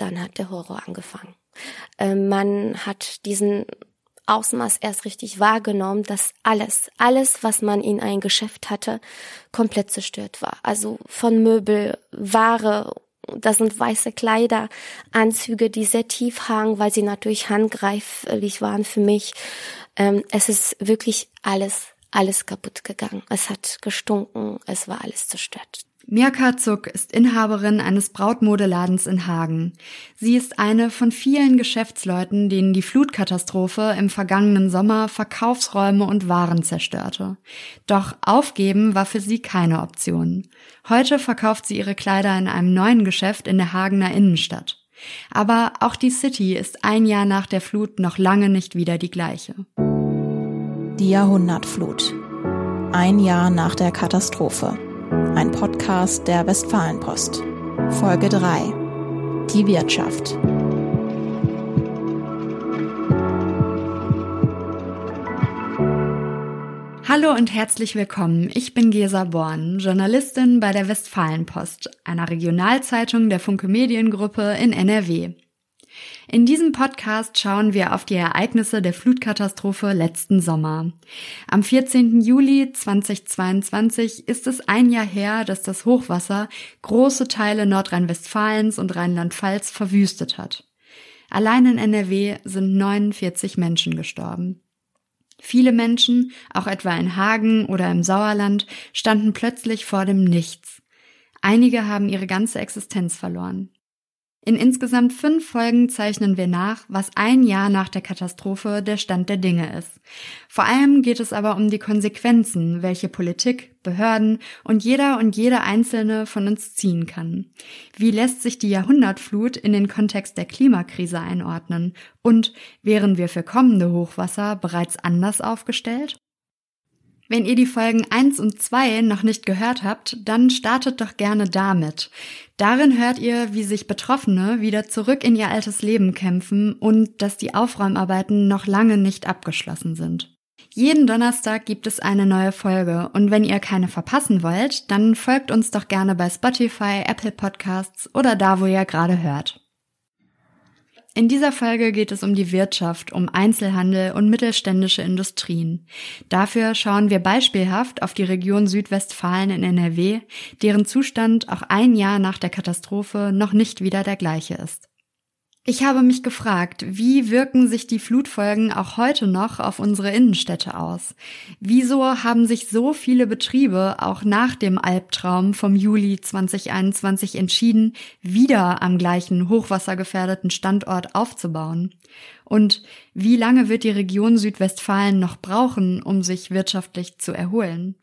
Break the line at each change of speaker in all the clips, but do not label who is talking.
dann hat der Horror angefangen. Äh, man hat diesen Ausmaß erst richtig wahrgenommen, dass alles, alles, was man in ein Geschäft hatte, komplett zerstört war. Also von Möbel, Ware, das sind weiße Kleider, Anzüge, die sehr tief hangen, weil sie natürlich handgreiflich waren für mich. Ähm, es ist wirklich alles, alles kaputt gegangen. Es hat gestunken, es war alles zerstört.
Mirka Zuck ist Inhaberin eines Brautmodeladens in Hagen. Sie ist eine von vielen Geschäftsleuten, denen die Flutkatastrophe im vergangenen Sommer Verkaufsräume und Waren zerstörte. Doch aufgeben war für sie keine Option. Heute verkauft sie ihre Kleider in einem neuen Geschäft in der Hagener Innenstadt. Aber auch die City ist ein Jahr nach der Flut noch lange nicht wieder die gleiche.
Die Jahrhundertflut. Ein Jahr nach der Katastrophe. Ein Podcast der Westfalenpost. Folge 3. Die Wirtschaft.
Hallo und herzlich willkommen. Ich bin Gesa Born, Journalistin bei der Westfalenpost, einer Regionalzeitung der Funke Mediengruppe in NRW. In diesem Podcast schauen wir auf die Ereignisse der Flutkatastrophe letzten Sommer. Am 14. Juli 2022 ist es ein Jahr her, dass das Hochwasser große Teile Nordrhein-Westfalens und Rheinland-Pfalz verwüstet hat. Allein in NRW sind 49 Menschen gestorben. Viele Menschen, auch etwa in Hagen oder im Sauerland, standen plötzlich vor dem Nichts. Einige haben ihre ganze Existenz verloren. In insgesamt fünf Folgen zeichnen wir nach, was ein Jahr nach der Katastrophe der Stand der Dinge ist. Vor allem geht es aber um die Konsequenzen, welche Politik, Behörden und jeder und jede Einzelne von uns ziehen kann. Wie lässt sich die Jahrhundertflut in den Kontext der Klimakrise einordnen? Und wären wir für kommende Hochwasser bereits anders aufgestellt? Wenn ihr die Folgen 1 und 2 noch nicht gehört habt, dann startet doch gerne damit. Darin hört ihr, wie sich Betroffene wieder zurück in ihr altes Leben kämpfen und dass die Aufräumarbeiten noch lange nicht abgeschlossen sind. Jeden Donnerstag gibt es eine neue Folge und wenn ihr keine verpassen wollt, dann folgt uns doch gerne bei Spotify, Apple Podcasts oder da, wo ihr gerade hört. In dieser Folge geht es um die Wirtschaft, um Einzelhandel und mittelständische Industrien. Dafür schauen wir beispielhaft auf die Region Südwestfalen in NRW, deren Zustand auch ein Jahr nach der Katastrophe noch nicht wieder der gleiche ist. Ich habe mich gefragt, wie wirken sich die Flutfolgen auch heute noch auf unsere Innenstädte aus? Wieso haben sich so viele Betriebe auch nach dem Albtraum vom Juli 2021 entschieden, wieder am gleichen hochwassergefährdeten Standort aufzubauen? Und wie lange wird die Region Südwestfalen noch brauchen, um sich wirtschaftlich zu erholen?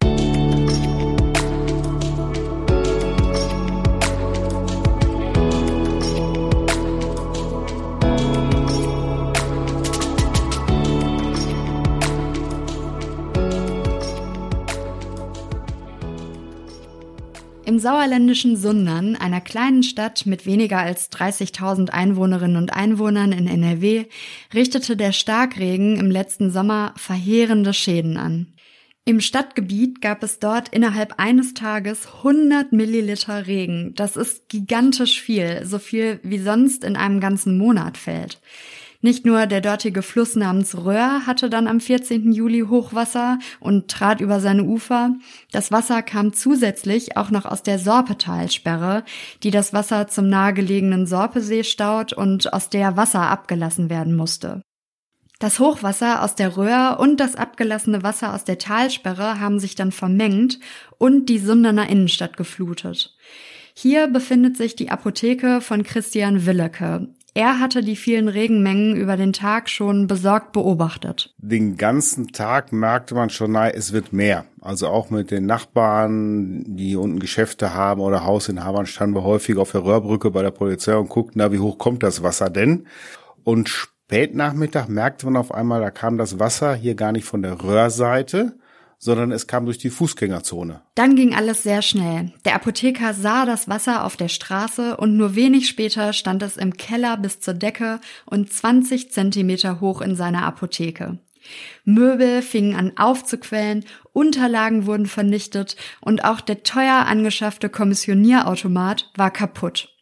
Im sauerländischen Sundern, einer kleinen Stadt mit weniger als 30.000 Einwohnerinnen und Einwohnern in NRW, richtete der Starkregen im letzten Sommer verheerende Schäden an. Im Stadtgebiet gab es dort innerhalb eines Tages 100 Milliliter Regen. Das ist gigantisch viel, so viel wie sonst in einem ganzen Monat fällt. Nicht nur der dortige Fluss namens Röhr hatte dann am 14. Juli Hochwasser und trat über seine Ufer. Das Wasser kam zusätzlich auch noch aus der Sorpetalsperre, die das Wasser zum nahegelegenen Sorpesee staut und aus der Wasser abgelassen werden musste. Das Hochwasser aus der Röhr und das abgelassene Wasser aus der Talsperre haben sich dann vermengt und die Sunderner Innenstadt geflutet. Hier befindet sich die Apotheke von Christian Willeke. Er hatte die vielen Regenmengen über den Tag schon besorgt beobachtet.
Den ganzen Tag merkte man schon, nein, es wird mehr. Also auch mit den Nachbarn, die unten Geschäfte haben oder Hausinhabern, standen wir häufig auf der Röhrbrücke bei der Polizei und guckten, na, wie hoch kommt das Wasser denn? Und spät Nachmittag merkte man auf einmal, da kam das Wasser hier gar nicht von der Röhrseite, sondern es kam durch die Fußgängerzone.
Dann ging alles sehr schnell. Der Apotheker sah das Wasser auf der Straße und nur wenig später stand es im Keller bis zur Decke und 20 Zentimeter hoch in seiner Apotheke. Möbel fingen an aufzuquellen, Unterlagen wurden vernichtet und auch der teuer angeschaffte Kommissionierautomat war kaputt.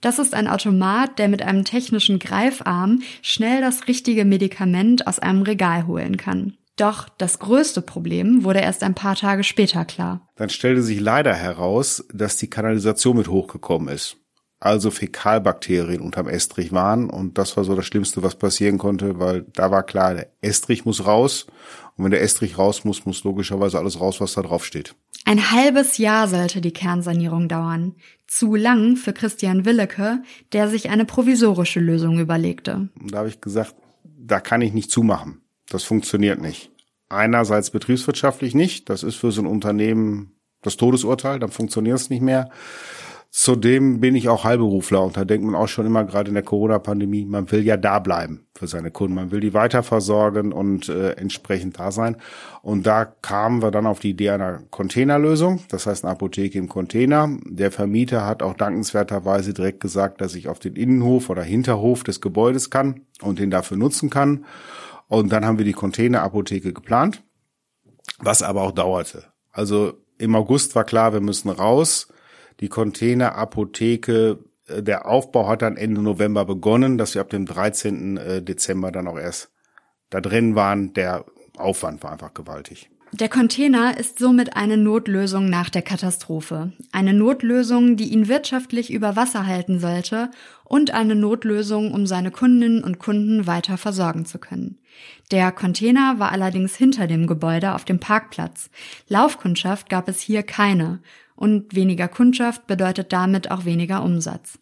Das ist ein Automat, der mit einem technischen Greifarm schnell das richtige Medikament aus einem Regal holen kann. Doch das größte Problem wurde erst ein paar Tage später klar.
Dann stellte sich leider heraus, dass die Kanalisation mit hochgekommen ist. Also Fäkalbakterien unterm Estrich waren und das war so das Schlimmste, was passieren konnte, weil da war klar, der Estrich muss raus und wenn der Estrich raus muss, muss logischerweise alles raus, was da drauf steht.
Ein halbes Jahr sollte die Kernsanierung dauern. Zu lang für Christian Willeke, der sich eine provisorische Lösung überlegte.
Und da habe ich gesagt, da kann ich nicht zumachen. Das funktioniert nicht. Einerseits betriebswirtschaftlich nicht. Das ist für so ein Unternehmen das Todesurteil. Dann funktioniert es nicht mehr. Zudem bin ich auch Heilberufler und da denkt man auch schon immer gerade in der Corona-Pandemie, man will ja da bleiben für seine Kunden, man will die weiter versorgen und äh, entsprechend da sein. Und da kamen wir dann auf die Idee einer Containerlösung, das heißt eine Apotheke im Container. Der Vermieter hat auch dankenswerterweise direkt gesagt, dass ich auf den Innenhof oder Hinterhof des Gebäudes kann und den dafür nutzen kann. Und dann haben wir die Containerapotheke geplant, was aber auch dauerte. Also im August war klar, wir müssen raus die Containerapotheke, äh, der Aufbau hat dann Ende November begonnen, dass wir ab dem 13. Äh, Dezember dann auch erst da drin waren. Der Aufwand war einfach gewaltig.
Der Container ist somit eine Notlösung nach der Katastrophe. Eine Notlösung, die ihn wirtschaftlich über Wasser halten sollte und eine Notlösung, um seine Kundinnen und Kunden weiter versorgen zu können. Der Container war allerdings hinter dem Gebäude auf dem Parkplatz. Laufkundschaft gab es hier keine und weniger Kundschaft bedeutet damit auch weniger Umsatz.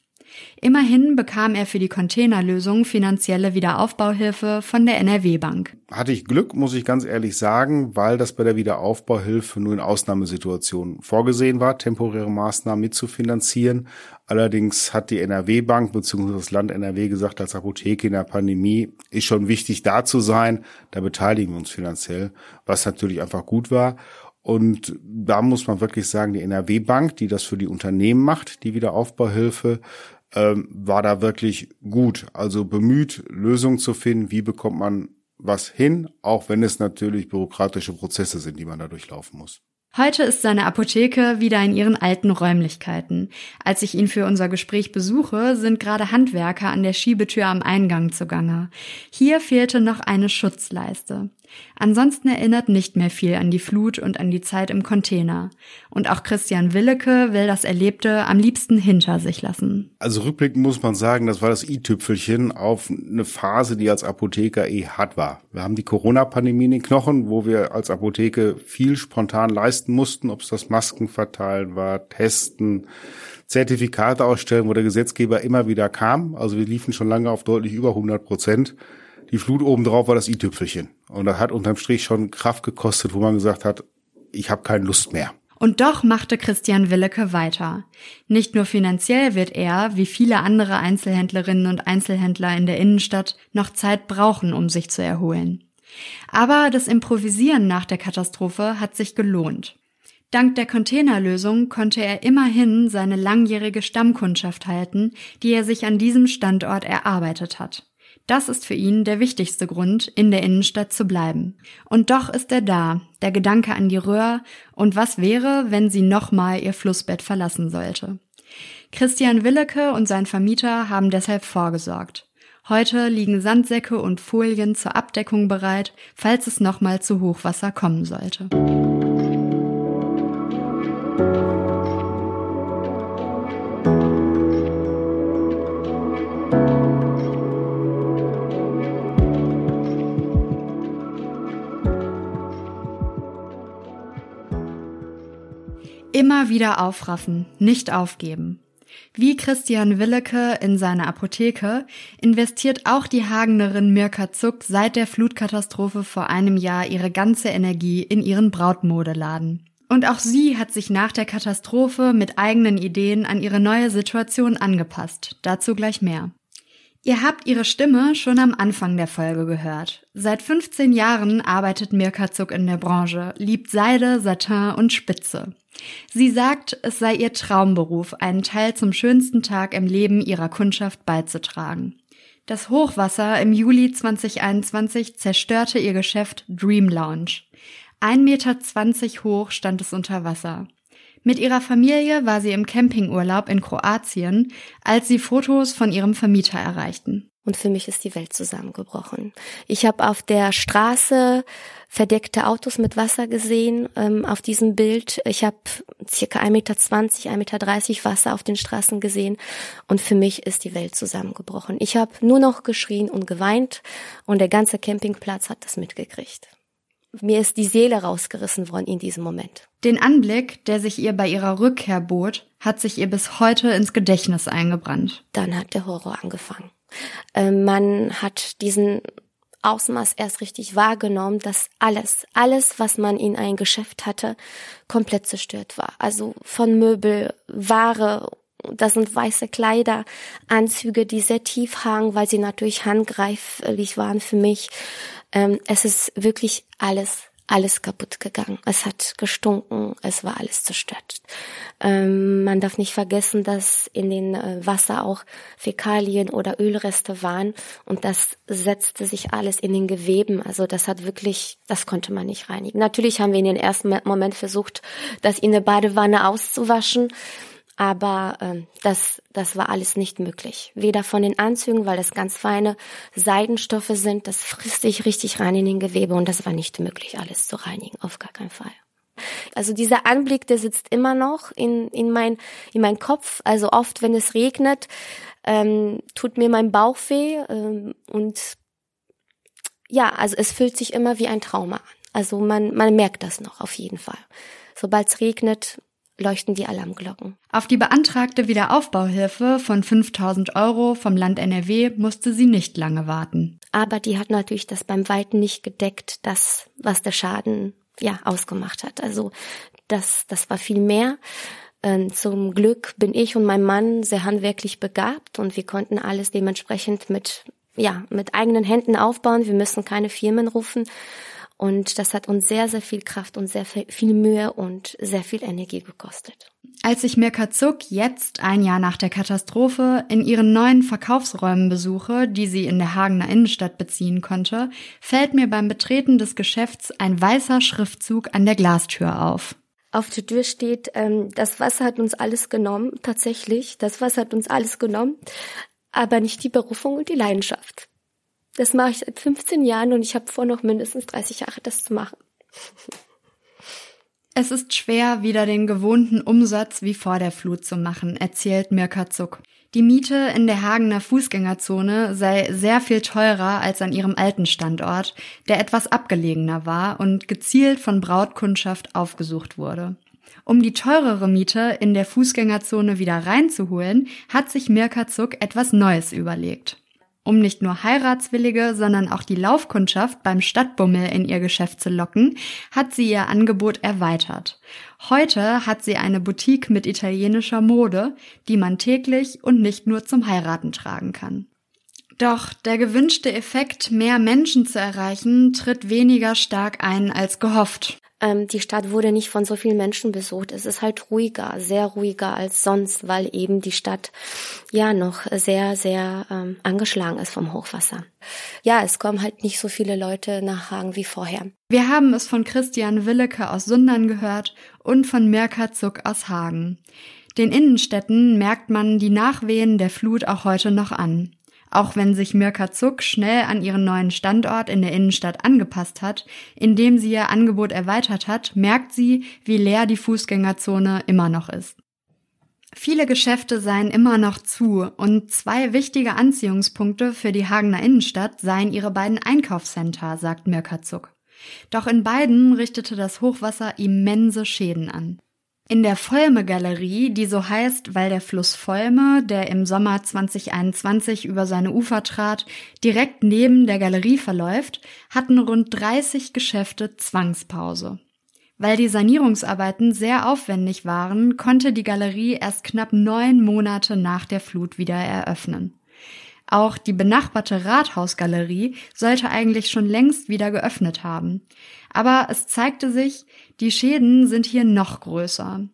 Immerhin bekam er für die Containerlösung finanzielle Wiederaufbauhilfe von der NRW Bank.
Hatte ich Glück, muss ich ganz ehrlich sagen, weil das bei der Wiederaufbauhilfe nur in Ausnahmesituationen vorgesehen war, temporäre Maßnahmen mitzufinanzieren. Allerdings hat die NRW Bank bzw. das Land NRW gesagt, als Apotheke in der Pandemie ist schon wichtig da zu sein. Da beteiligen wir uns finanziell, was natürlich einfach gut war. Und da muss man wirklich sagen, die NRW Bank, die das für die Unternehmen macht, die Wiederaufbauhilfe, ähm, war da wirklich gut. Also bemüht, Lösungen zu finden, wie bekommt man was hin, auch wenn es natürlich bürokratische Prozesse sind, die man da durchlaufen muss.
Heute ist seine Apotheke wieder in ihren alten Räumlichkeiten. Als ich ihn für unser Gespräch besuche, sind gerade Handwerker an der Schiebetür am Eingang zugange. Hier fehlte noch eine Schutzleiste. Ansonsten erinnert nicht mehr viel an die Flut und an die Zeit im Container. Und auch Christian Willeke will das Erlebte am liebsten hinter sich lassen.
Also rückblickend muss man sagen, das war das i-Tüpfelchen auf eine Phase, die als Apotheker eh hart war. Wir haben die Corona-Pandemie in den Knochen, wo wir als Apotheke viel spontan leisten mussten, ob es das Masken verteilen war, testen, Zertifikate ausstellen, wo der Gesetzgeber immer wieder kam. Also wir liefen schon lange auf deutlich über 100 Prozent die Flut obendrauf war das i-Tüpfelchen. Und das hat unterm Strich schon Kraft gekostet, wo man gesagt hat, ich habe keine Lust mehr.
Und doch machte Christian Willeke weiter. Nicht nur finanziell wird er, wie viele andere Einzelhändlerinnen und Einzelhändler in der Innenstadt, noch Zeit brauchen, um sich zu erholen. Aber das Improvisieren nach der Katastrophe hat sich gelohnt. Dank der Containerlösung konnte er immerhin seine langjährige Stammkundschaft halten, die er sich an diesem Standort erarbeitet hat. Das ist für ihn der wichtigste Grund, in der Innenstadt zu bleiben. Und doch ist er da, der Gedanke an die Röhr und was wäre, wenn sie nochmal ihr Flussbett verlassen sollte. Christian Willeke und sein Vermieter haben deshalb vorgesorgt. Heute liegen Sandsäcke und Folien zur Abdeckung bereit, falls es nochmal zu Hochwasser kommen sollte. Immer wieder aufraffen, nicht aufgeben. Wie Christian Willeke in seine Apotheke investiert auch die Hagenerin Mirka Zuck seit der Flutkatastrophe vor einem Jahr ihre ganze Energie in ihren Brautmodeladen. Und auch sie hat sich nach der Katastrophe mit eigenen Ideen an ihre neue Situation angepasst. Dazu gleich mehr. Ihr habt ihre Stimme schon am Anfang der Folge gehört. Seit 15 Jahren arbeitet Mirka Zuck in der Branche, liebt Seide, Satin und Spitze. Sie sagt, es sei ihr Traumberuf, einen Teil zum schönsten Tag im Leben ihrer Kundschaft beizutragen. Das Hochwasser im Juli 2021 zerstörte ihr Geschäft Dream Lounge. 1,20 Meter hoch stand es unter Wasser. Mit ihrer Familie war sie im Campingurlaub in Kroatien, als sie Fotos von ihrem Vermieter erreichten.
Und für mich ist die Welt zusammengebrochen. Ich habe auf der Straße verdeckte Autos mit Wasser gesehen ähm, auf diesem Bild. Ich habe circa 1,20 Meter, 1,30 Meter Wasser auf den Straßen gesehen. Und für mich ist die Welt zusammengebrochen. Ich habe nur noch geschrien und geweint und der ganze Campingplatz hat das mitgekriegt. Mir ist die Seele rausgerissen worden in diesem Moment.
Den Anblick, der sich ihr bei ihrer Rückkehr bot, hat sich ihr bis heute ins Gedächtnis eingebrannt.
Dann hat der Horror angefangen. Ähm, man hat diesen Ausmaß erst richtig wahrgenommen, dass alles, alles, was man in ein Geschäft hatte, komplett zerstört war. Also von Möbel, Ware, das sind weiße Kleider, Anzüge, die sehr tief hangen, weil sie natürlich handgreiflich waren für mich. Ähm, es ist wirklich alles alles kaputt gegangen. Es hat gestunken, es war alles zerstört. Ähm, man darf nicht vergessen, dass in den äh, Wasser auch Fäkalien oder Ölreste waren und das setzte sich alles in den Geweben. Also das hat wirklich, das konnte man nicht reinigen. Natürlich haben wir in den ersten Moment versucht, das in der Badewanne auszuwaschen. Aber ähm, das, das war alles nicht möglich. Weder von den Anzügen, weil das ganz feine Seidenstoffe sind, das frisst sich richtig rein in den Gewebe und das war nicht möglich, alles zu reinigen, auf gar keinen Fall. Also dieser Anblick, der sitzt immer noch in, in, mein, in mein Kopf. Also oft, wenn es regnet, ähm, tut mir mein Bauch weh ähm, und ja, also es fühlt sich immer wie ein Trauma an. Also man, man merkt das noch auf jeden Fall. Sobald es regnet, leuchten die Alarmglocken.
Auf die beantragte Wiederaufbauhilfe von 5000 Euro vom Land NRW musste sie nicht lange warten.
Aber die hat natürlich das beim Weiten nicht gedeckt, das, was der Schaden ja ausgemacht hat. Also das, das war viel mehr. Ähm, zum Glück bin ich und mein Mann sehr handwerklich begabt und wir konnten alles dementsprechend mit ja mit eigenen Händen aufbauen. Wir müssen keine Firmen rufen und das hat uns sehr, sehr viel Kraft und sehr viel Mühe und sehr viel Energie gekostet.
Als ich Mirka Zuck jetzt, ein Jahr nach der Katastrophe, in ihren neuen Verkaufsräumen besuche, die sie in der Hagener Innenstadt beziehen konnte, fällt mir beim Betreten des Geschäfts ein weißer Schriftzug an der Glastür auf.
Auf der Tür steht, ähm, das Wasser hat uns alles genommen, tatsächlich, das Wasser hat uns alles genommen, aber nicht die Berufung und die Leidenschaft. Das mache ich seit 15 Jahren und ich habe vor, noch mindestens 30 Jahre das zu machen.
Es ist schwer, wieder den gewohnten Umsatz wie vor der Flut zu machen, erzählt Mirka Zuck. Die Miete in der Hagener Fußgängerzone sei sehr viel teurer als an ihrem alten Standort, der etwas abgelegener war und gezielt von Brautkundschaft aufgesucht wurde. Um die teurere Miete in der Fußgängerzone wieder reinzuholen, hat sich Mirka Zuck etwas Neues überlegt. Um nicht nur Heiratswillige, sondern auch die Laufkundschaft beim Stadtbummel in ihr Geschäft zu locken, hat sie ihr Angebot erweitert. Heute hat sie eine Boutique mit italienischer Mode, die man täglich und nicht nur zum Heiraten tragen kann. Doch der gewünschte Effekt, mehr Menschen zu erreichen, tritt weniger stark ein als gehofft.
Ähm, die Stadt wurde nicht von so vielen Menschen besucht. Es ist halt ruhiger, sehr ruhiger als sonst, weil eben die Stadt ja noch sehr, sehr ähm, angeschlagen ist vom Hochwasser. Ja, es kommen halt nicht so viele Leute nach Hagen wie vorher.
Wir haben es von Christian Willeke aus Sundern gehört und von Mirka Zuck aus Hagen. Den Innenstädten merkt man die Nachwehen der Flut auch heute noch an. Auch wenn sich Mirka Zuck schnell an ihren neuen Standort in der Innenstadt angepasst hat, indem sie ihr Angebot erweitert hat, merkt sie, wie leer die Fußgängerzone immer noch ist. Viele Geschäfte seien immer noch zu und zwei wichtige Anziehungspunkte für die Hagener Innenstadt seien ihre beiden Einkaufscenter, sagt Mirka Zuck. Doch in beiden richtete das Hochwasser immense Schäden an. In der Volme-Galerie, die so heißt, weil der Fluss Volme, der im Sommer 2021 über seine Ufer trat, direkt neben der Galerie verläuft, hatten rund 30 Geschäfte Zwangspause. Weil die Sanierungsarbeiten sehr aufwendig waren, konnte die Galerie erst knapp neun Monate nach der Flut wieder eröffnen. Auch die benachbarte Rathausgalerie sollte eigentlich schon längst wieder geöffnet haben. Aber es zeigte sich, die Schäden sind hier noch größer.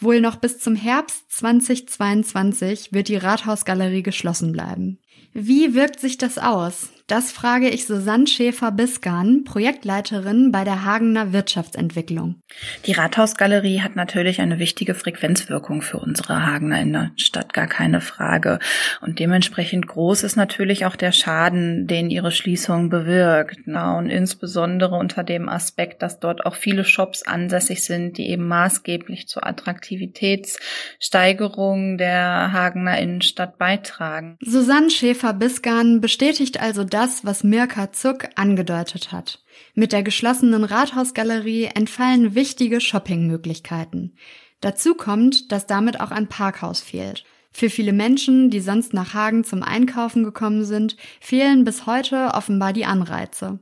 Wohl noch bis zum Herbst 2022 wird die Rathausgalerie geschlossen bleiben. Wie wirkt sich das aus? Das frage ich Susanne Schäfer-Biskan, Projektleiterin bei der Hagener Wirtschaftsentwicklung.
Die Rathausgalerie hat natürlich eine wichtige Frequenzwirkung für unsere Hagener Innenstadt, gar keine Frage. Und dementsprechend groß ist natürlich auch der Schaden, den ihre Schließung bewirkt. Na, und insbesondere unter dem Aspekt, dass dort auch viele Shops ansässig sind, die eben maßgeblich zur Attraktivitätssteigerung der Hagener Innenstadt beitragen.
Susanne Schäfer-Biskan bestätigt also das, was Mirka Zuck angedeutet hat. Mit der geschlossenen Rathausgalerie entfallen wichtige Shoppingmöglichkeiten. Dazu kommt, dass damit auch ein Parkhaus fehlt. Für viele Menschen, die sonst nach Hagen zum Einkaufen gekommen sind, fehlen bis heute offenbar die Anreize.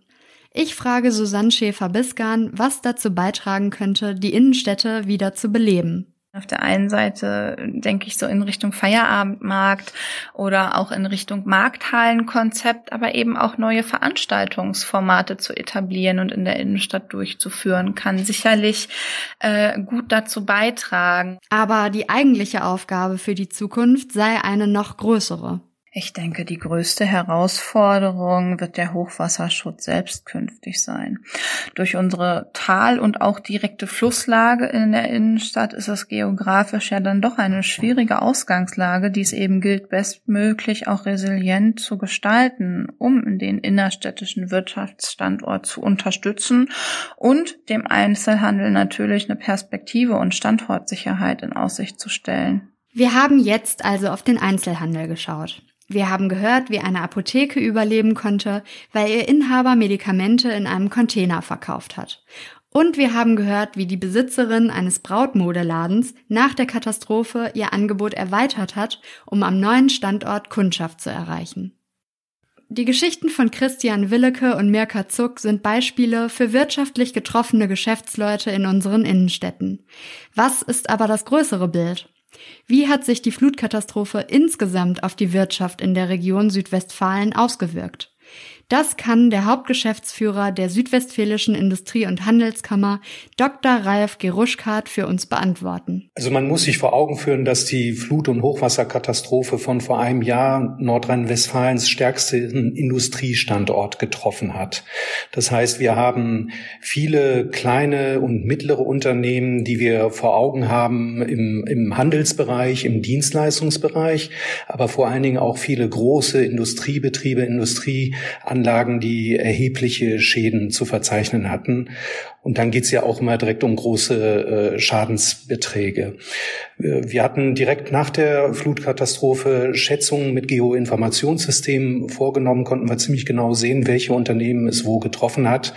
Ich frage Susanne Schäfer-Biskan, was dazu beitragen könnte, die Innenstädte wieder zu beleben.
Auf der einen Seite denke ich so in Richtung Feierabendmarkt oder auch in Richtung Markthallenkonzept, aber eben auch neue Veranstaltungsformate zu etablieren und in der Innenstadt durchzuführen, kann sicherlich äh, gut dazu beitragen.
Aber die eigentliche Aufgabe für die Zukunft sei eine noch größere.
Ich denke, die größte Herausforderung wird der Hochwasserschutz selbst künftig sein. Durch unsere Tal- und auch direkte Flusslage in der Innenstadt ist es geografisch ja dann doch eine schwierige Ausgangslage, die es eben gilt, bestmöglich auch resilient zu gestalten, um den innerstädtischen Wirtschaftsstandort zu unterstützen und dem Einzelhandel natürlich eine Perspektive und Standortsicherheit in Aussicht zu stellen.
Wir haben jetzt also auf den Einzelhandel geschaut. Wir haben gehört, wie eine Apotheke überleben konnte, weil ihr Inhaber Medikamente in einem Container verkauft hat. Und wir haben gehört, wie die Besitzerin eines Brautmodeladens nach der Katastrophe ihr Angebot erweitert hat, um am neuen Standort Kundschaft zu erreichen. Die Geschichten von Christian Willeke und Mirka Zuck sind Beispiele für wirtschaftlich getroffene Geschäftsleute in unseren Innenstädten. Was ist aber das größere Bild? Wie hat sich die Flutkatastrophe insgesamt auf die Wirtschaft in der Region Südwestfalen ausgewirkt? Das kann der Hauptgeschäftsführer der Südwestfälischen Industrie- und Handelskammer, Dr. Ralf Geruschkat, für uns beantworten.
Also man muss sich vor Augen führen, dass die Flut- und Hochwasserkatastrophe von vor einem Jahr Nordrhein-Westfalens stärksten Industriestandort getroffen hat. Das heißt, wir haben viele kleine und mittlere Unternehmen, die wir vor Augen haben im, im Handelsbereich, im Dienstleistungsbereich, aber vor allen Dingen auch viele große Industriebetriebe, Industrie Anlagen, die erhebliche Schäden zu verzeichnen hatten. Und dann geht's ja auch immer direkt um große äh, Schadensbeträge. Wir hatten direkt nach der Flutkatastrophe Schätzungen mit Geoinformationssystemen vorgenommen, konnten wir ziemlich genau sehen, welche Unternehmen es wo getroffen hat.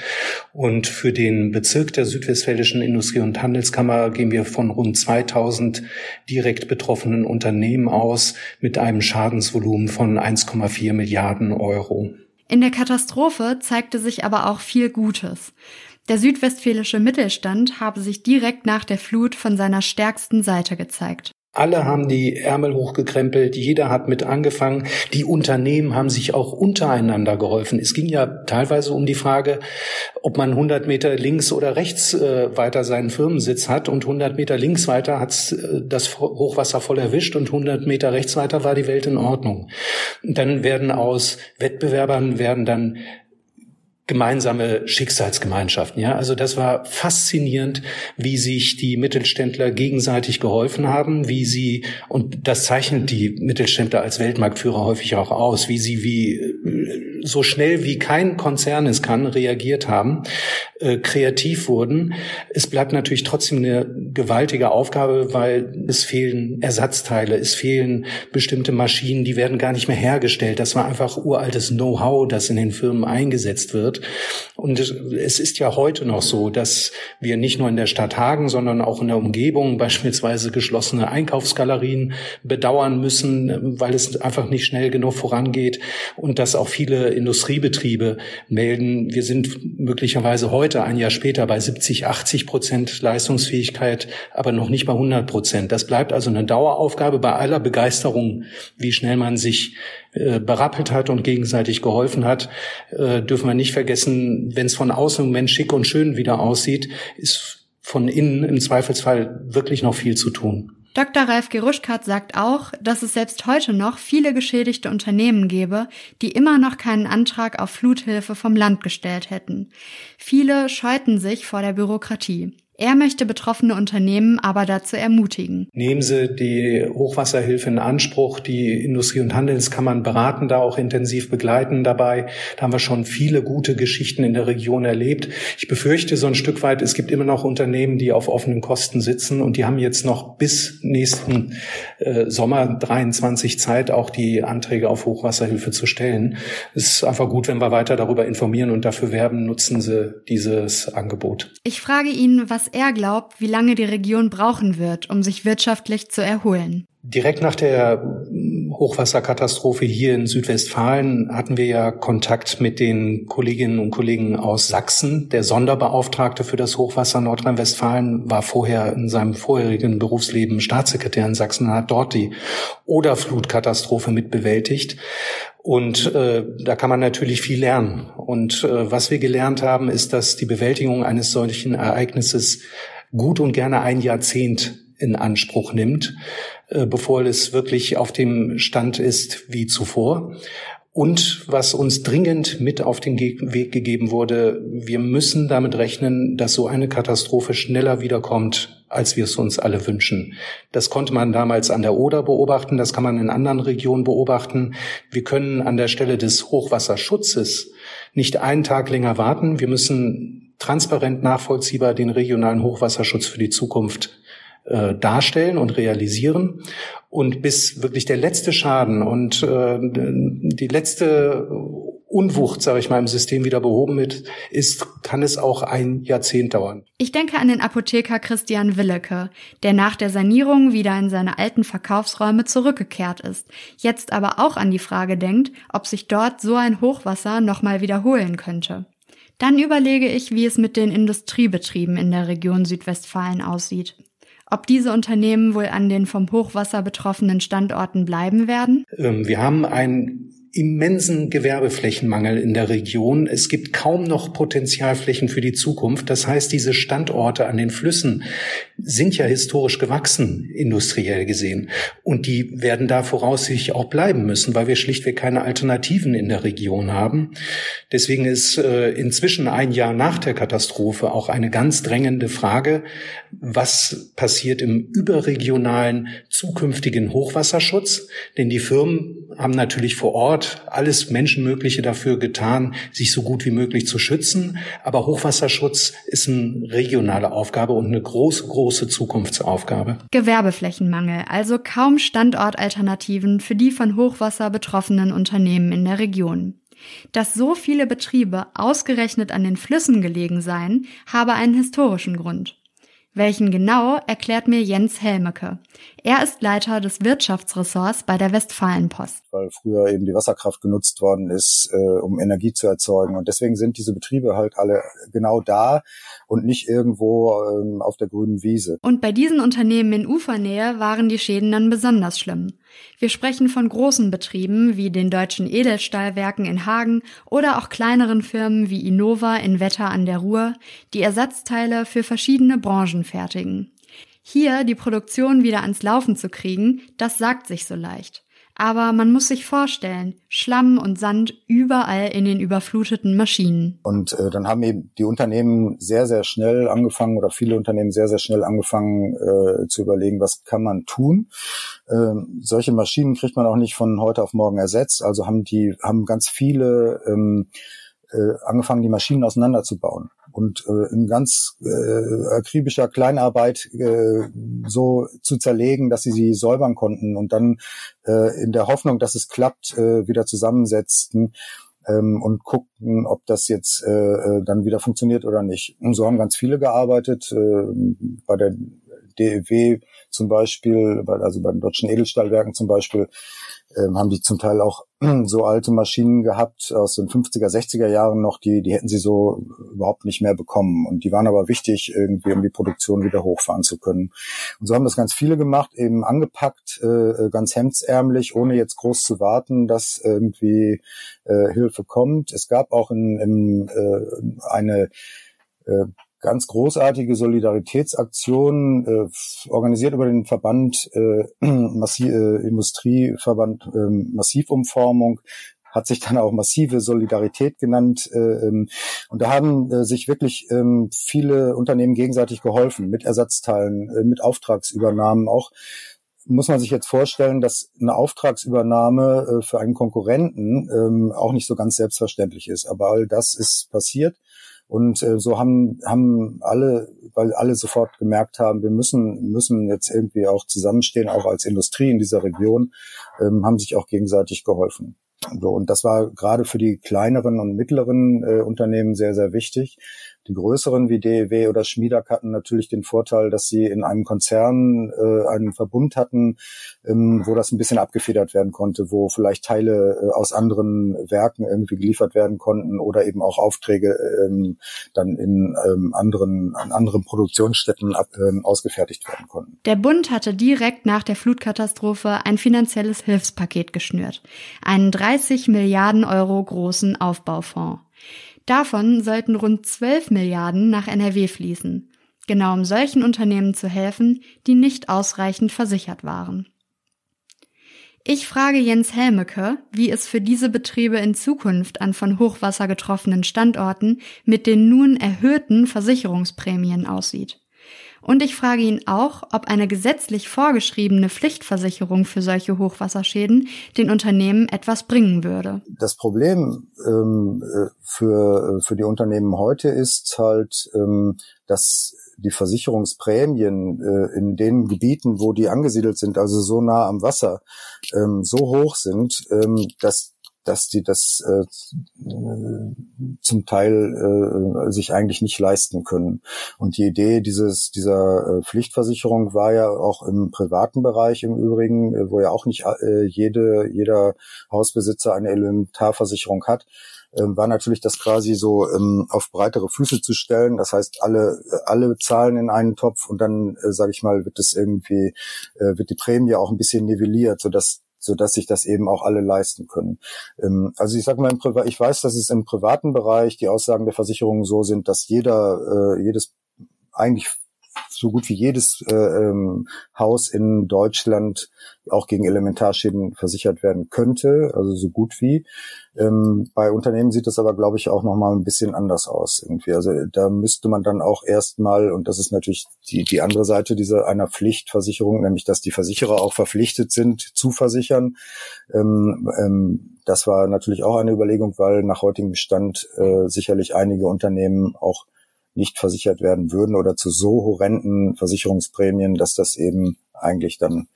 Und für den Bezirk der Südwestfälischen Industrie- und Handelskammer gehen wir von rund 2000 direkt betroffenen Unternehmen aus mit einem Schadensvolumen von 1,4 Milliarden Euro.
In der Katastrophe zeigte sich aber auch viel Gutes. Der südwestfälische Mittelstand habe sich direkt nach der Flut von seiner stärksten Seite gezeigt.
Alle haben die Ärmel hochgekrempelt, jeder hat mit angefangen. Die Unternehmen haben sich auch untereinander geholfen. Es ging ja teilweise um die Frage, ob man 100 Meter links oder rechts äh, weiter seinen Firmensitz hat und 100 Meter links weiter hat äh, das Hochwasser voll erwischt und 100 Meter rechts weiter war die Welt in Ordnung. Dann werden aus Wettbewerbern werden dann gemeinsame Schicksalsgemeinschaften. Ja, also das war faszinierend, wie sich die Mittelständler gegenseitig geholfen haben, wie sie und das zeichnet die Mittelständler als Weltmarktführer häufig auch aus, wie sie wie so schnell wie kein Konzern es kann reagiert haben, äh, kreativ wurden. Es bleibt natürlich trotzdem eine gewaltige Aufgabe, weil es fehlen Ersatzteile, es fehlen bestimmte Maschinen, die werden gar nicht mehr hergestellt. Das war einfach uraltes Know-how, das in den Firmen eingesetzt wird. Und es ist ja heute noch so, dass wir nicht nur in der Stadt Hagen, sondern auch in der Umgebung beispielsweise geschlossene Einkaufsgalerien bedauern müssen, weil es einfach nicht schnell genug vorangeht und dass auch viele Industriebetriebe melden, wir sind möglicherweise heute, ein Jahr später, bei 70, 80 Prozent Leistungsfähigkeit, aber noch nicht bei 100 Prozent. Das bleibt also eine Daueraufgabe bei aller Begeisterung, wie schnell man sich äh, berappelt hat und gegenseitig geholfen hat, äh, dürfen wir nicht vergessen, wenn es von außen im Moment schick und schön wieder aussieht, ist von innen im Zweifelsfall wirklich noch viel zu tun.
Dr. Ralf Geruschkat sagt auch, dass es selbst heute noch viele geschädigte Unternehmen gäbe, die immer noch keinen Antrag auf Fluthilfe vom Land gestellt hätten. Viele scheuten sich vor der Bürokratie. Er möchte betroffene Unternehmen aber dazu ermutigen.
Nehmen Sie die Hochwasserhilfe in Anspruch. Die Industrie- und Handelskammern beraten da auch intensiv begleiten dabei. Da haben wir schon viele gute Geschichten in der Region erlebt. Ich befürchte so ein Stück weit, es gibt immer noch Unternehmen, die auf offenen Kosten sitzen und die haben jetzt noch bis nächsten äh, Sommer 23 Zeit, auch die Anträge auf Hochwasserhilfe zu stellen. Es ist einfach gut, wenn wir weiter darüber informieren und dafür werben, nutzen Sie dieses Angebot.
Ich frage ihn, was er glaubt, wie lange die Region brauchen wird, um sich wirtschaftlich zu erholen.
Direkt nach der Hochwasserkatastrophe hier in Südwestfalen hatten wir ja Kontakt mit den Kolleginnen und Kollegen aus Sachsen. Der Sonderbeauftragte für das Hochwasser Nordrhein-Westfalen war vorher in seinem vorherigen Berufsleben Staatssekretär in Sachsen und hat dort die Oderflutkatastrophe mitbewältigt. Und äh, da kann man natürlich viel lernen. Und äh, was wir gelernt haben, ist, dass die Bewältigung eines solchen Ereignisses gut und gerne ein Jahrzehnt in Anspruch nimmt, äh, bevor es wirklich auf dem Stand ist wie zuvor. Und was uns dringend mit auf den Weg gegeben wurde, wir müssen damit rechnen, dass so eine Katastrophe schneller wiederkommt, als wir es uns alle wünschen. Das konnte man damals an der Oder beobachten, das kann man in anderen Regionen beobachten. Wir können an der Stelle des Hochwasserschutzes nicht einen Tag länger warten. Wir müssen transparent nachvollziehbar den regionalen Hochwasserschutz für die Zukunft äh, darstellen und realisieren. Und bis wirklich der letzte Schaden und äh, die letzte Unwucht, sage ich mal, im System wieder behoben wird, ist, kann es auch ein Jahrzehnt dauern.
Ich denke an den Apotheker Christian Willeke, der nach der Sanierung wieder in seine alten Verkaufsräume zurückgekehrt ist, jetzt aber auch an die Frage denkt, ob sich dort so ein Hochwasser nochmal wiederholen könnte. Dann überlege ich, wie es mit den Industriebetrieben in der Region Südwestfalen aussieht ob diese Unternehmen wohl an den vom Hochwasser betroffenen Standorten bleiben werden?
Ähm, wir haben ein immensen Gewerbeflächenmangel in der Region. Es gibt kaum noch Potenzialflächen für die Zukunft. Das heißt, diese Standorte an den Flüssen sind ja historisch gewachsen, industriell gesehen. Und die werden da voraussichtlich auch bleiben müssen, weil wir schlichtweg keine Alternativen in der Region haben. Deswegen ist äh, inzwischen ein Jahr nach der Katastrophe auch eine ganz drängende Frage, was passiert im überregionalen zukünftigen Hochwasserschutz? Denn die Firmen haben natürlich vor Ort alles Menschenmögliche dafür getan, sich so gut wie möglich zu schützen. Aber Hochwasserschutz ist eine regionale Aufgabe und eine große, große Zukunftsaufgabe.
Gewerbeflächenmangel, also kaum Standortalternativen für die von Hochwasser betroffenen Unternehmen in der Region. Dass so viele Betriebe ausgerechnet an den Flüssen gelegen seien, habe einen historischen Grund. Welchen genau, erklärt mir Jens Helmecke. Er ist Leiter des Wirtschaftsressorts bei der Westfalenpost.
Weil früher eben die Wasserkraft genutzt worden ist, äh, um Energie zu erzeugen. Und deswegen sind diese Betriebe halt alle genau da und nicht irgendwo ähm, auf der grünen Wiese.
Und bei diesen Unternehmen in Ufernähe waren die Schäden dann besonders schlimm. Wir sprechen von großen Betrieben wie den deutschen Edelstahlwerken in Hagen oder auch kleineren Firmen wie Innova in Wetter an der Ruhr, die Ersatzteile für verschiedene Branchen fertigen. Hier die Produktion wieder ans Laufen zu kriegen, das sagt sich so leicht. Aber man muss sich vorstellen, Schlamm und Sand überall in den überfluteten Maschinen.
Und äh, dann haben eben die Unternehmen sehr, sehr schnell angefangen oder viele Unternehmen sehr, sehr schnell angefangen äh, zu überlegen, was kann man tun. Ähm, solche Maschinen kriegt man auch nicht von heute auf morgen ersetzt. Also haben die, haben ganz viele ähm, äh, angefangen, die Maschinen auseinanderzubauen und äh, in ganz äh, akribischer Kleinarbeit äh, so zu zerlegen, dass sie sie säubern konnten und dann äh, in der Hoffnung, dass es klappt, äh, wieder zusammensetzten ähm, und guckten, ob das jetzt äh, äh dann wieder funktioniert oder nicht. Und so haben ganz viele gearbeitet. Äh, bei der DEW zum Beispiel, also bei den deutschen Edelstahlwerken zum Beispiel, ähm, haben die zum Teil auch so alte Maschinen gehabt aus den 50er, 60er Jahren noch, die, die hätten sie so überhaupt nicht mehr bekommen. Und die waren aber wichtig, irgendwie, um die Produktion wieder hochfahren zu können. Und so haben das ganz viele gemacht, eben angepackt, äh, ganz hemdsärmlich, ohne jetzt groß zu warten, dass irgendwie äh, Hilfe kommt. Es gab auch in, in, äh, eine äh, ganz großartige Solidaritätsaktion, äh, organisiert über den Verband äh, Massi äh, Industrieverband äh, Massivumformung, hat sich dann auch massive Solidarität genannt. Äh, ähm, und da haben äh, sich wirklich ähm, viele Unternehmen gegenseitig geholfen mit Ersatzteilen, äh, mit Auftragsübernahmen auch muss man sich jetzt vorstellen, dass eine Auftragsübernahme äh, für einen Konkurrenten ähm, auch nicht so ganz selbstverständlich ist. Aber all das ist passiert. Und äh, so haben, haben alle, weil alle sofort gemerkt haben, wir müssen, müssen jetzt irgendwie auch zusammenstehen, auch als Industrie in dieser Region, ähm, haben sich auch gegenseitig geholfen. So, und das war gerade für die kleineren und mittleren äh, Unternehmen sehr, sehr wichtig. Die größeren wie DEW oder Schmiedak hatten natürlich den Vorteil, dass sie in einem Konzern äh, einen Verbund hatten, ähm, wo das ein bisschen abgefedert werden konnte, wo vielleicht Teile äh, aus anderen Werken irgendwie geliefert werden konnten oder eben auch Aufträge ähm, dann in ähm, anderen, an anderen Produktionsstätten ab, ähm, ausgefertigt werden konnten.
Der Bund hatte direkt nach der Flutkatastrophe ein finanzielles Hilfspaket geschnürt, einen 30 Milliarden Euro großen Aufbaufonds. Davon sollten rund 12 Milliarden nach NRW fließen, genau um solchen Unternehmen zu helfen, die nicht ausreichend versichert waren. Ich frage Jens Helmeke, wie es für diese Betriebe in Zukunft an von Hochwasser getroffenen Standorten mit den nun erhöhten Versicherungsprämien aussieht. Und ich frage ihn auch, ob eine gesetzlich vorgeschriebene Pflichtversicherung für solche Hochwasserschäden den Unternehmen etwas bringen würde.
Das Problem ähm, äh, für, äh, für die Unternehmen heute ist halt, ähm, dass die Versicherungsprämien äh, in den Gebieten, wo die angesiedelt sind, also so nah am Wasser, ähm, so hoch sind, ähm, dass dass die das äh, zum Teil äh, sich eigentlich nicht leisten können. Und die Idee dieses dieser äh, Pflichtversicherung war ja auch im privaten Bereich im Übrigen, äh, wo ja auch nicht äh, jede jeder Hausbesitzer eine Elementarversicherung hat, äh, war natürlich das quasi so ähm, auf breitere Füße zu stellen. Das heißt, alle alle zahlen in einen Topf und dann äh, sage ich mal wird es irgendwie äh, wird die Prämie auch ein bisschen nivelliert, so dass so dass sich das eben auch alle leisten können. Ähm, also ich sage mal, im ich weiß, dass es im privaten Bereich die Aussagen der Versicherungen so sind, dass jeder, äh, jedes eigentlich so gut wie jedes äh, ähm, Haus in Deutschland auch gegen Elementarschäden versichert werden könnte, also so gut wie. Ähm, bei Unternehmen sieht das aber, glaube ich, auch noch mal ein bisschen anders aus irgendwie. Also da müsste man dann auch erstmal, und das ist natürlich die, die andere Seite dieser einer Pflichtversicherung, nämlich dass die Versicherer auch verpflichtet sind zu versichern. Ähm, ähm, das war natürlich auch eine Überlegung, weil nach heutigem Stand äh, sicherlich einige Unternehmen auch nicht versichert werden würden oder zu so horrenden Versicherungsprämien, dass das eben eigentlich dann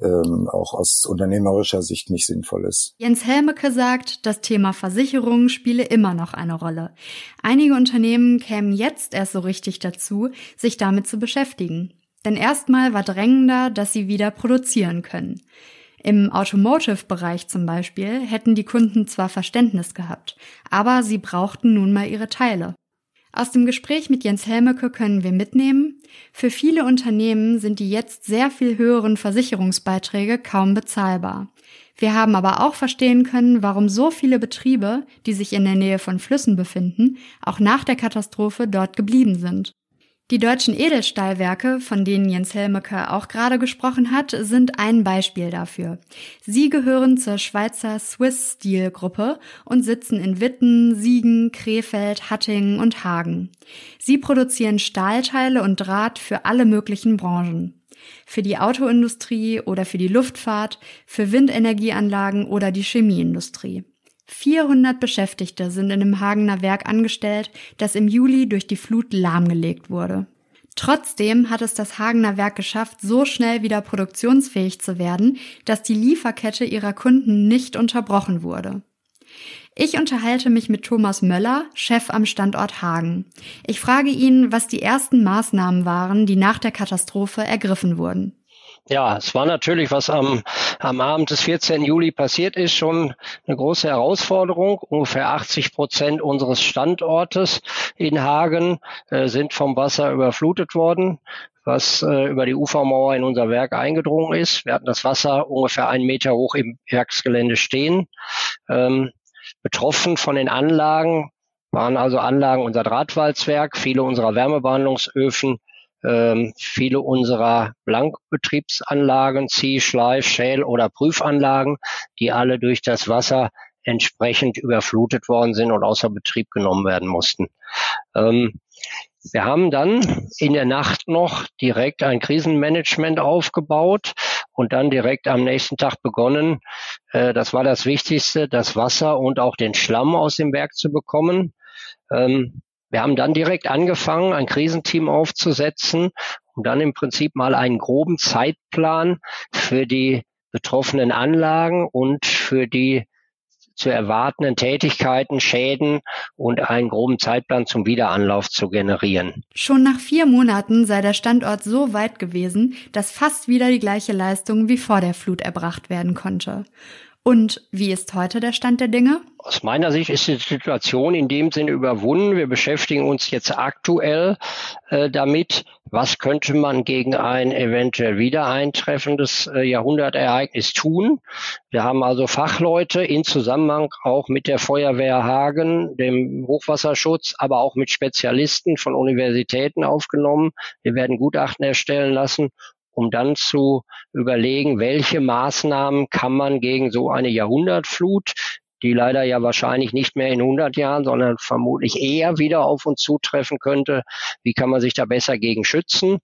ähm, auch aus unternehmerischer Sicht nicht sinnvoll ist.
Jens Helmeke sagt, das Thema Versicherung spiele immer noch eine Rolle. Einige Unternehmen kämen jetzt erst so richtig dazu, sich damit zu beschäftigen. Denn erstmal war drängender, dass sie wieder produzieren können. Im Automotive-Bereich zum Beispiel hätten die Kunden zwar Verständnis gehabt, aber sie brauchten nun mal ihre Teile. Aus dem Gespräch mit Jens Helmeke können wir mitnehmen, für viele Unternehmen sind die jetzt sehr viel höheren Versicherungsbeiträge kaum bezahlbar. Wir haben aber auch verstehen können, warum so viele Betriebe, die sich in der Nähe von Flüssen befinden, auch nach der Katastrophe dort geblieben sind. Die deutschen Edelstahlwerke, von denen Jens Helmeke auch gerade gesprochen hat, sind ein Beispiel dafür. Sie gehören zur Schweizer Swiss Steel Gruppe und sitzen in Witten, Siegen, Krefeld, Hattingen und Hagen. Sie produzieren Stahlteile und Draht für alle möglichen Branchen. Für die Autoindustrie oder für die Luftfahrt, für Windenergieanlagen oder die Chemieindustrie. 400 Beschäftigte sind in dem Hagener Werk angestellt, das im Juli durch die Flut lahmgelegt wurde. Trotzdem hat es das Hagener Werk geschafft, so schnell wieder produktionsfähig zu werden, dass die Lieferkette ihrer Kunden nicht unterbrochen wurde. Ich unterhalte mich mit Thomas Möller, Chef am Standort Hagen. Ich frage ihn, was die ersten Maßnahmen waren, die nach der Katastrophe ergriffen wurden.
Ja, es war natürlich, was am, am Abend des 14. Juli passiert ist, schon eine große Herausforderung. Ungefähr 80 Prozent unseres Standortes in Hagen äh, sind vom Wasser überflutet worden was äh, über die Ufermauer in unser Werk eingedrungen ist. Wir hatten das Wasser ungefähr einen Meter hoch im Werksgelände stehen. Ähm, betroffen von den Anlagen waren also Anlagen unser Drahtwalzwerk, viele unserer Wärmebehandlungsöfen, ähm, viele unserer Blankbetriebsanlagen, Zieh-, Schleif-, Schäl- oder Prüfanlagen, die alle durch das Wasser entsprechend überflutet worden sind und außer Betrieb genommen werden mussten. Ähm, wir haben dann in der Nacht noch direkt ein Krisenmanagement aufgebaut und dann direkt am nächsten Tag begonnen. Äh, das war das Wichtigste, das Wasser und auch den Schlamm aus dem Werk zu bekommen. Ähm, wir haben dann direkt angefangen, ein Krisenteam aufzusetzen und dann im Prinzip mal einen groben Zeitplan für die betroffenen Anlagen und für die zu erwartenden Tätigkeiten, Schäden und einen groben Zeitplan zum Wiederanlauf zu generieren.
Schon nach vier Monaten sei der Standort so weit gewesen, dass fast wieder die gleiche Leistung wie vor der Flut erbracht werden konnte. Und wie ist heute der Stand der Dinge?
Aus meiner Sicht ist die Situation in dem Sinne überwunden. Wir beschäftigen uns jetzt aktuell äh, damit, was könnte man gegen ein eventuell wieder eintreffendes äh, Jahrhundertereignis tun. Wir haben also Fachleute in Zusammenhang auch mit der Feuerwehr Hagen, dem Hochwasserschutz, aber auch mit Spezialisten von Universitäten aufgenommen. Wir werden Gutachten erstellen lassen um dann zu überlegen, welche Maßnahmen kann man gegen so eine Jahrhundertflut, die leider ja wahrscheinlich nicht mehr in 100 Jahren, sondern vermutlich eher wieder auf uns zutreffen könnte, wie kann man sich da besser gegen schützen?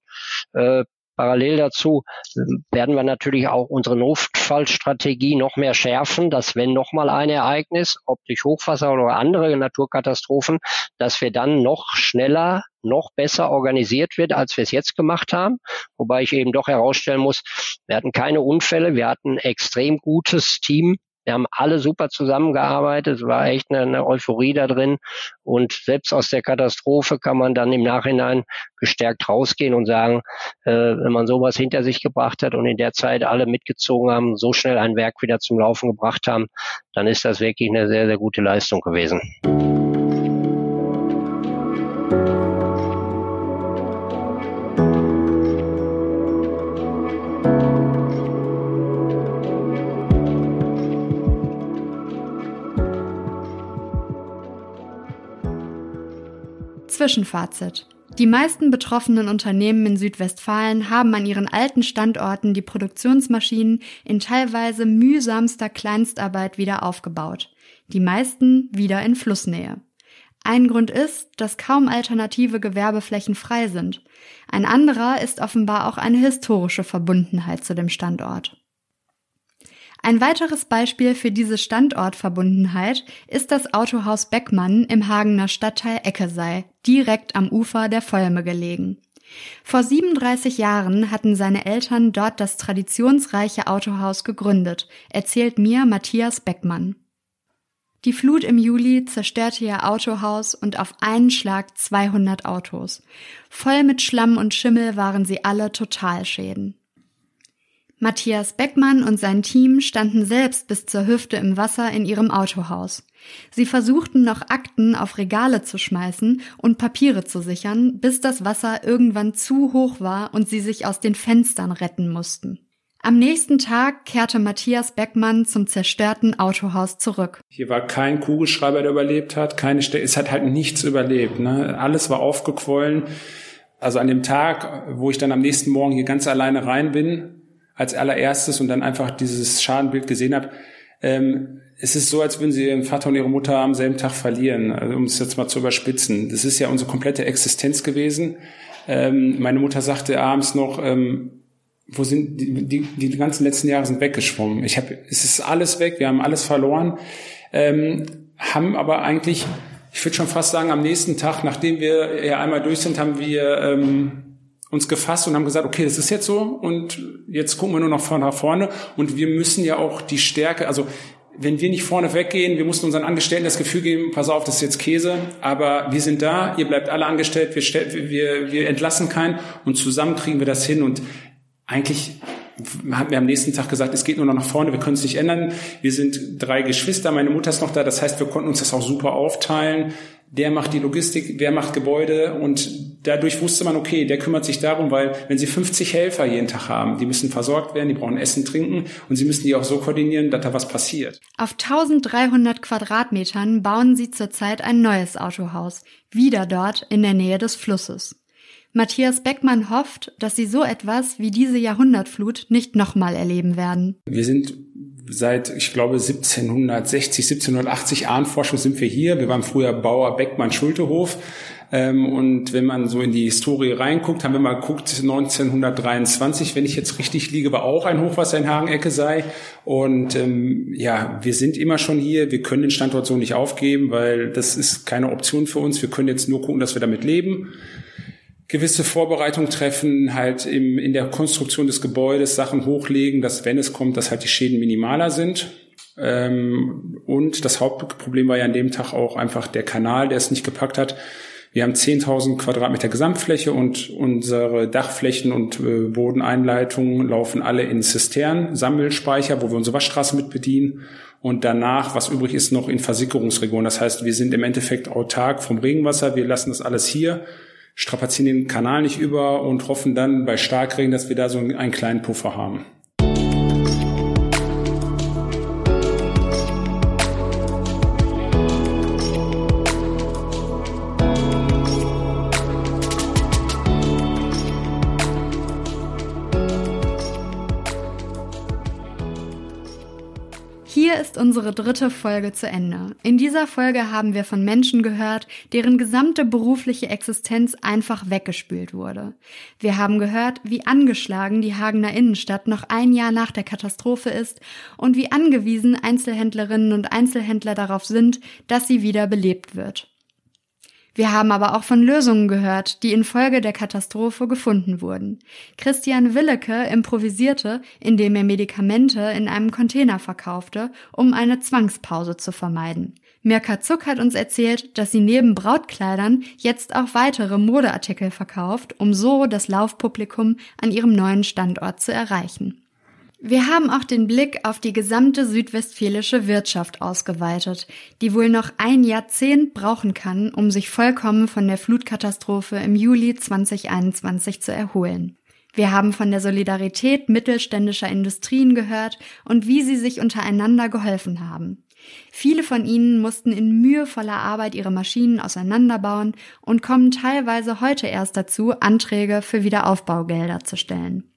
Äh, Parallel dazu ähm, werden wir natürlich auch unsere Notfallstrategie noch mehr schärfen, dass wenn nochmal ein Ereignis, ob durch Hochwasser oder andere Naturkatastrophen, dass wir dann noch schneller, noch besser organisiert wird, als wir es jetzt gemacht haben. Wobei ich eben doch herausstellen muss, wir hatten keine Unfälle, wir hatten ein extrem gutes Team wir haben alle super zusammengearbeitet. Es war echt eine, Euphorie da drin. Und selbst aus der Katastrophe kann man dann im Nachhinein gestärkt rausgehen und sagen, äh, wenn man sowas hinter sich gebracht hat und in der Zeit alle mitgezogen haben, so schnell ein Werk wieder zum Laufen gebracht haben, dann ist das wirklich eine sehr, sehr gute Leistung gewesen.
Zwischenfazit. Die meisten betroffenen Unternehmen in Südwestfalen haben an ihren alten Standorten die Produktionsmaschinen in teilweise mühsamster Kleinstarbeit wieder aufgebaut. Die meisten wieder in Flussnähe. Ein Grund ist, dass kaum alternative Gewerbeflächen frei sind. Ein anderer ist offenbar auch eine historische Verbundenheit zu dem Standort. Ein weiteres Beispiel für diese Standortverbundenheit ist das Autohaus Beckmann im Hagener Stadtteil Eckesei, direkt am Ufer der Volme gelegen. Vor 37 Jahren hatten seine Eltern dort das traditionsreiche Autohaus gegründet, erzählt mir Matthias Beckmann. Die Flut im Juli zerstörte ihr Autohaus und auf einen Schlag 200 Autos. Voll mit Schlamm und Schimmel waren sie alle Totalschäden. Matthias Beckmann und sein Team standen selbst bis zur Hüfte im Wasser in ihrem Autohaus. Sie versuchten noch Akten auf Regale zu schmeißen und Papiere zu sichern, bis das Wasser irgendwann zu hoch war und sie sich aus den Fenstern retten mussten. Am nächsten Tag kehrte Matthias Beckmann zum zerstörten Autohaus zurück.
Hier war kein Kugelschreiber, der überlebt hat, keine Ste es hat halt nichts überlebt. Ne? Alles war aufgequollen. Also an dem Tag, wo ich dann am nächsten Morgen hier ganz alleine rein bin, als allererstes und dann einfach dieses Schadenbild gesehen habe, ähm, es ist so, als würden sie ihren Vater und ihre Mutter am selben Tag verlieren, also um es jetzt mal zu überspitzen. Das ist ja unsere komplette Existenz gewesen. Ähm, meine Mutter sagte abends noch, ähm, wo sind die, die, die ganzen letzten Jahre sind weggeschwommen. Ich habe, es ist alles weg, wir haben alles verloren, ähm, haben aber eigentlich, ich würde schon fast sagen, am nächsten Tag, nachdem wir ja einmal durch sind, haben wir ähm, uns gefasst und haben gesagt, okay, das ist jetzt so und jetzt gucken wir nur noch von nach vorne und wir müssen ja auch die Stärke, also wenn wir nicht vorne weggehen, wir mussten unseren Angestellten das Gefühl geben, pass auf, das ist jetzt Käse, aber wir sind da, ihr bleibt alle angestellt, wir, wir, wir entlassen keinen und zusammen kriegen wir das hin und eigentlich haben wir am nächsten Tag gesagt, es geht nur noch nach vorne, wir können es nicht ändern. Wir sind drei Geschwister, meine Mutter ist noch da, das heißt, wir konnten uns das auch super aufteilen. Der macht die Logistik, wer macht Gebäude und dadurch wusste man, okay, der kümmert sich darum, weil wenn sie 50 Helfer jeden Tag haben, die müssen versorgt werden, die brauchen Essen, Trinken und sie müssen die auch so koordinieren, dass da was passiert.
Auf 1300 Quadratmetern bauen sie zurzeit ein neues Autohaus, wieder dort in der Nähe des Flusses. Matthias Beckmann hofft, dass sie so etwas wie diese Jahrhundertflut nicht nochmal erleben werden.
Wir sind seit, ich glaube, 1760, 1780 Ahnforschung sind wir hier. Wir waren früher Bauer Beckmann Schultehof. Ähm, und wenn man so in die Historie reinguckt, haben wir mal geguckt, 1923, wenn ich jetzt richtig liege, war auch ein Hochwasser in Hagenecke sei. Und ähm, ja, wir sind immer schon hier. Wir können den Standort so nicht aufgeben, weil das ist keine Option für uns. Wir können jetzt nur gucken, dass wir damit leben gewisse Vorbereitungen treffen, halt im, in der Konstruktion des Gebäudes Sachen hochlegen, dass wenn es kommt, dass halt die Schäden minimaler sind. Ähm, und das Hauptproblem war ja an dem Tag auch einfach der Kanal, der es nicht gepackt hat. Wir haben 10.000 Quadratmeter Gesamtfläche und unsere Dachflächen und äh, Bodeneinleitungen laufen alle in Zisternen, Sammelspeicher, wo wir unsere Waschstraße mit bedienen. Und danach, was übrig ist, noch in Versickerungsregionen. Das heißt, wir sind im Endeffekt autark vom Regenwasser. Wir lassen das alles hier, strapazieren den Kanal nicht über und hoffen dann bei Starkregen, dass wir da so einen kleinen Puffer haben.
Ist unsere dritte Folge zu Ende. In dieser Folge haben wir von Menschen gehört, deren gesamte berufliche Existenz einfach weggespült wurde. Wir haben gehört, wie angeschlagen die Hagener Innenstadt noch ein Jahr nach der Katastrophe ist und wie angewiesen Einzelhändlerinnen und Einzelhändler darauf sind, dass sie wieder belebt wird. Wir haben aber auch von Lösungen gehört, die infolge der Katastrophe gefunden wurden. Christian Willeke improvisierte, indem er Medikamente in einem Container verkaufte, um eine Zwangspause zu vermeiden. Mirka Zuck hat uns erzählt, dass sie neben Brautkleidern jetzt auch weitere Modeartikel verkauft, um so das Laufpublikum an ihrem neuen Standort zu erreichen. Wir haben auch den Blick auf die gesamte südwestfälische Wirtschaft ausgeweitet, die wohl noch ein Jahrzehnt brauchen kann, um sich vollkommen von der Flutkatastrophe im Juli 2021 zu erholen. Wir haben von der Solidarität mittelständischer Industrien gehört und wie sie sich untereinander geholfen haben. Viele von ihnen mussten in mühevoller Arbeit ihre Maschinen auseinanderbauen und kommen teilweise heute erst dazu, Anträge für Wiederaufbaugelder zu stellen.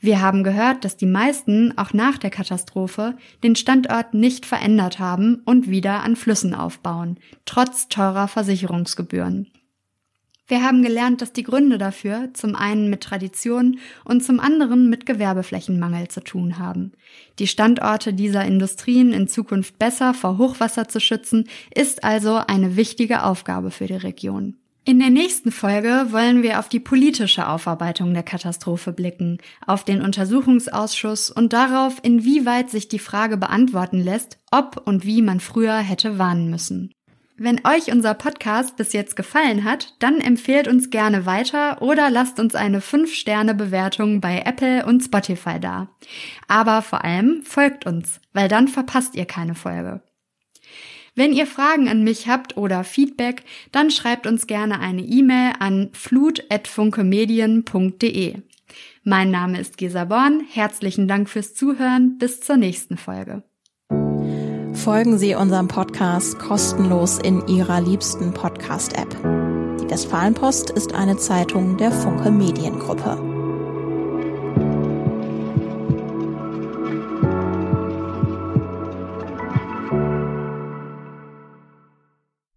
Wir haben gehört, dass die meisten auch nach der Katastrophe den Standort nicht verändert haben und wieder an Flüssen aufbauen, trotz teurer Versicherungsgebühren. Wir haben gelernt, dass die Gründe dafür zum einen mit Tradition und zum anderen mit Gewerbeflächenmangel zu tun haben. Die Standorte dieser Industrien in Zukunft besser vor Hochwasser zu schützen, ist also eine wichtige Aufgabe für die Region. In der nächsten Folge wollen wir auf die politische Aufarbeitung der Katastrophe blicken, auf den Untersuchungsausschuss und darauf, inwieweit sich die Frage beantworten lässt, ob und wie man früher hätte warnen müssen. Wenn euch unser Podcast bis jetzt gefallen hat, dann empfehlt uns gerne weiter oder lasst uns eine 5-Sterne-Bewertung bei Apple und Spotify da. Aber vor allem folgt uns, weil dann verpasst ihr keine Folge. Wenn ihr Fragen an mich habt oder Feedback, dann schreibt uns gerne eine E-Mail an flut.funkemedien.de. Mein Name ist Gesa Born. Herzlichen Dank fürs Zuhören. Bis zur nächsten Folge.
Folgen Sie unserem Podcast kostenlos in Ihrer liebsten Podcast-App. Die Westfalenpost ist eine Zeitung der Funke Mediengruppe.